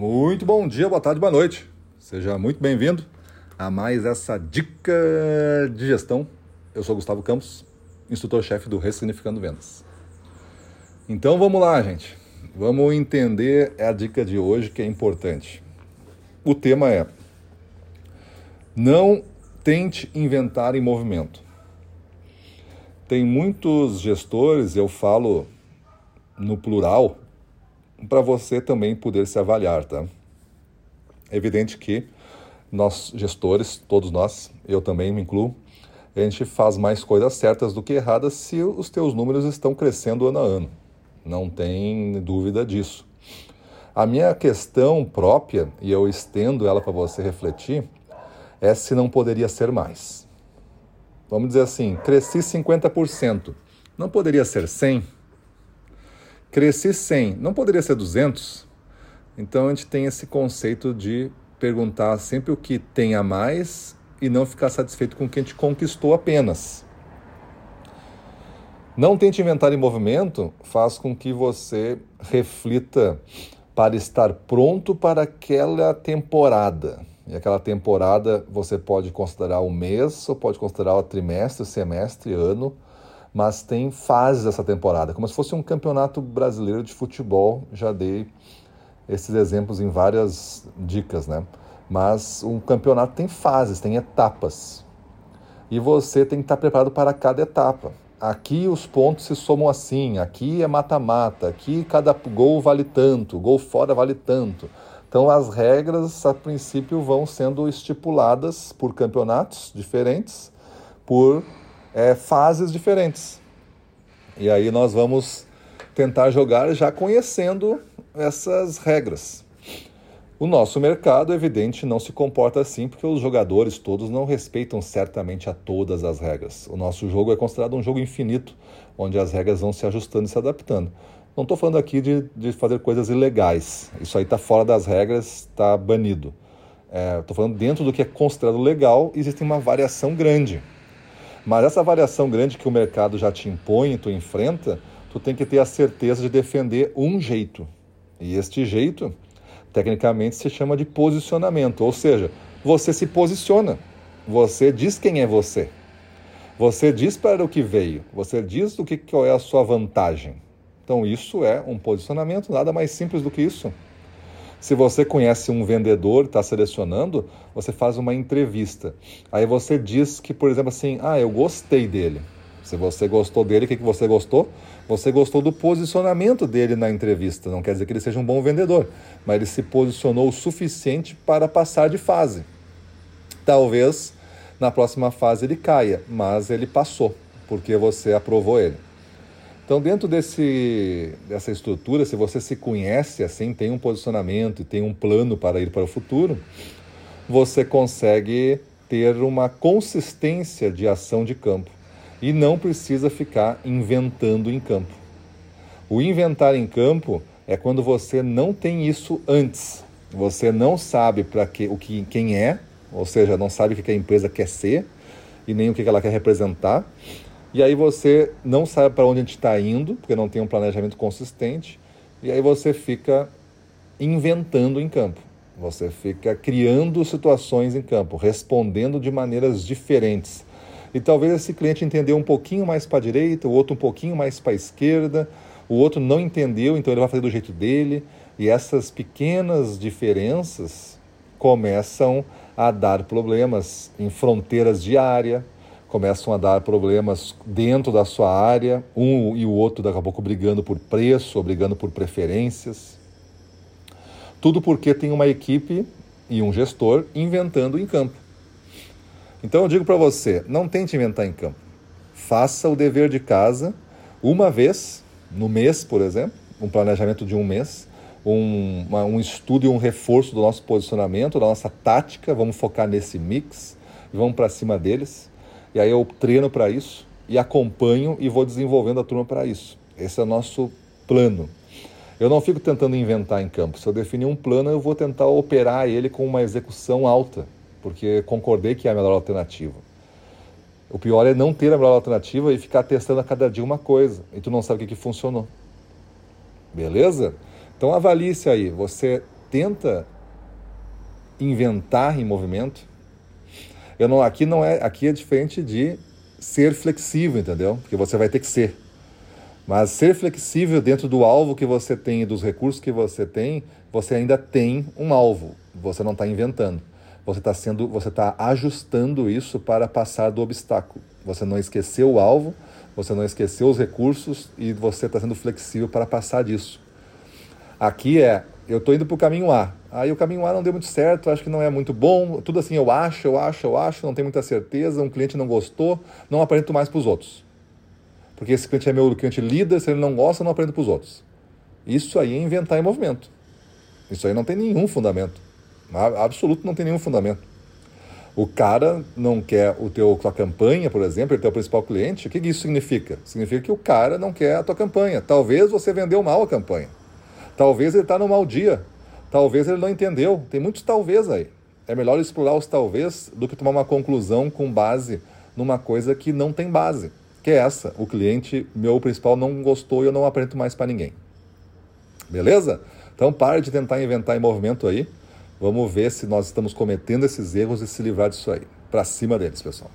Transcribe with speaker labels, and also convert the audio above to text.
Speaker 1: Muito bom dia, boa tarde, boa noite. Seja muito bem-vindo a mais essa dica de gestão. Eu sou Gustavo Campos, instrutor-chefe do Ressignificando Vendas. Então vamos lá, gente. Vamos entender a dica de hoje que é importante. O tema é: não tente inventar em movimento. Tem muitos gestores, eu falo no plural, para você também poder se avaliar, tá? É evidente que nós gestores, todos nós, eu também me incluo, a gente faz mais coisas certas do que erradas se os teus números estão crescendo ano a ano. Não tem dúvida disso. A minha questão própria, e eu estendo ela para você refletir, é se não poderia ser mais. Vamos dizer assim, cresci 50%, não poderia ser 100%? Cresci 100, não poderia ser 200? Então a gente tem esse conceito de perguntar sempre o que tem a mais e não ficar satisfeito com o que a gente conquistou apenas. Não tente inventar em movimento faz com que você reflita para estar pronto para aquela temporada. E aquela temporada você pode considerar o mês, ou pode considerar o trimestre, semestre, ano mas tem fases dessa temporada, como se fosse um campeonato brasileiro de futebol. Já dei esses exemplos em várias dicas, né? Mas um campeonato tem fases, tem etapas. E você tem que estar preparado para cada etapa. Aqui os pontos se somam assim, aqui é mata-mata, aqui cada gol vale tanto, gol fora vale tanto. Então as regras, a princípio, vão sendo estipuladas por campeonatos diferentes, por é, fases diferentes. E aí nós vamos tentar jogar já conhecendo essas regras. O nosso mercado, evidente, não se comporta assim porque os jogadores todos não respeitam certamente a todas as regras. O nosso jogo é considerado um jogo infinito, onde as regras vão se ajustando e se adaptando. Não estou falando aqui de, de, fazer coisas ilegais. Isso aí está fora das regras, está banido. Estou é, falando dentro do que é considerado legal, existe uma variação grande. Mas essa variação grande que o mercado já te impõe, tu enfrenta, tu tem que ter a certeza de defender um jeito. E este jeito, tecnicamente, se chama de posicionamento. Ou seja, você se posiciona. Você diz quem é você. Você diz para o que veio. Você diz o que qual é a sua vantagem. Então isso é um posicionamento, nada mais simples do que isso. Se você conhece um vendedor, está selecionando, você faz uma entrevista. Aí você diz que, por exemplo, assim, ah, eu gostei dele. Se você gostou dele, o que, que você gostou? Você gostou do posicionamento dele na entrevista. Não quer dizer que ele seja um bom vendedor, mas ele se posicionou o suficiente para passar de fase. Talvez na próxima fase ele caia, mas ele passou, porque você aprovou ele. Então, dentro desse, dessa estrutura, se você se conhece assim, tem um posicionamento e tem um plano para ir para o futuro, você consegue ter uma consistência de ação de campo e não precisa ficar inventando em campo. O inventar em campo é quando você não tem isso antes. Você não sabe para que o que quem é, ou seja, não sabe o que a empresa quer ser e nem o que ela quer representar e aí você não sabe para onde a gente está indo, porque não tem um planejamento consistente, e aí você fica inventando em campo. Você fica criando situações em campo, respondendo de maneiras diferentes. E talvez esse cliente entendeu um pouquinho mais para a direita, o outro um pouquinho mais para a esquerda, o outro não entendeu, então ele vai fazer do jeito dele. E essas pequenas diferenças começam a dar problemas em fronteiras de área, começam a dar problemas dentro da sua área, um e o outro daqui a pouco brigando por preço, brigando por preferências. Tudo porque tem uma equipe e um gestor inventando em campo. Então eu digo para você, não tente inventar em campo. Faça o dever de casa uma vez no mês, por exemplo, um planejamento de um mês, um, uma, um estudo e um reforço do nosso posicionamento, da nossa tática. Vamos focar nesse mix, vamos para cima deles. E aí eu treino para isso e acompanho e vou desenvolvendo a turma para isso. Esse é o nosso plano. Eu não fico tentando inventar em campo. Se eu definir um plano, eu vou tentar operar ele com uma execução alta, porque concordei que é a melhor alternativa. O pior é não ter a melhor alternativa e ficar testando a cada dia uma coisa e tu não sabe o que, que funcionou. Beleza? Então avalie-se aí. Você tenta inventar em movimento. Eu não, aqui não é, aqui é diferente de ser flexível, entendeu? Porque você vai ter que ser. Mas ser flexível dentro do alvo que você tem e dos recursos que você tem, você ainda tem um alvo. Você não está inventando. Você está sendo, você está ajustando isso para passar do obstáculo. Você não esqueceu o alvo, você não esqueceu os recursos e você está sendo flexível para passar disso. Aqui é, eu estou indo para o caminho A. Aí o caminho A não deu muito certo, acho que não é muito bom. Tudo assim, eu acho, eu acho, eu acho, não tenho muita certeza. Um cliente não gostou, não apresento mais para os outros. Porque esse cliente é meu cliente líder, se ele não gosta, não aprendo para os outros. Isso aí é inventar em movimento. Isso aí não tem nenhum fundamento. Absoluto não tem nenhum fundamento. O cara não quer o teu, tua campanha, por exemplo, ele é o teu principal cliente. O que isso significa? Significa que o cara não quer a tua campanha. Talvez você vendeu mal a campanha. Talvez ele está no mau dia. Talvez ele não entendeu. Tem muitos talvez aí. É melhor explorar os talvez do que tomar uma conclusão com base numa coisa que não tem base. Que é essa. O cliente, meu principal, não gostou e eu não apresento mais para ninguém. Beleza? Então pare de tentar inventar em movimento aí. Vamos ver se nós estamos cometendo esses erros e se livrar disso aí. Para cima deles, pessoal.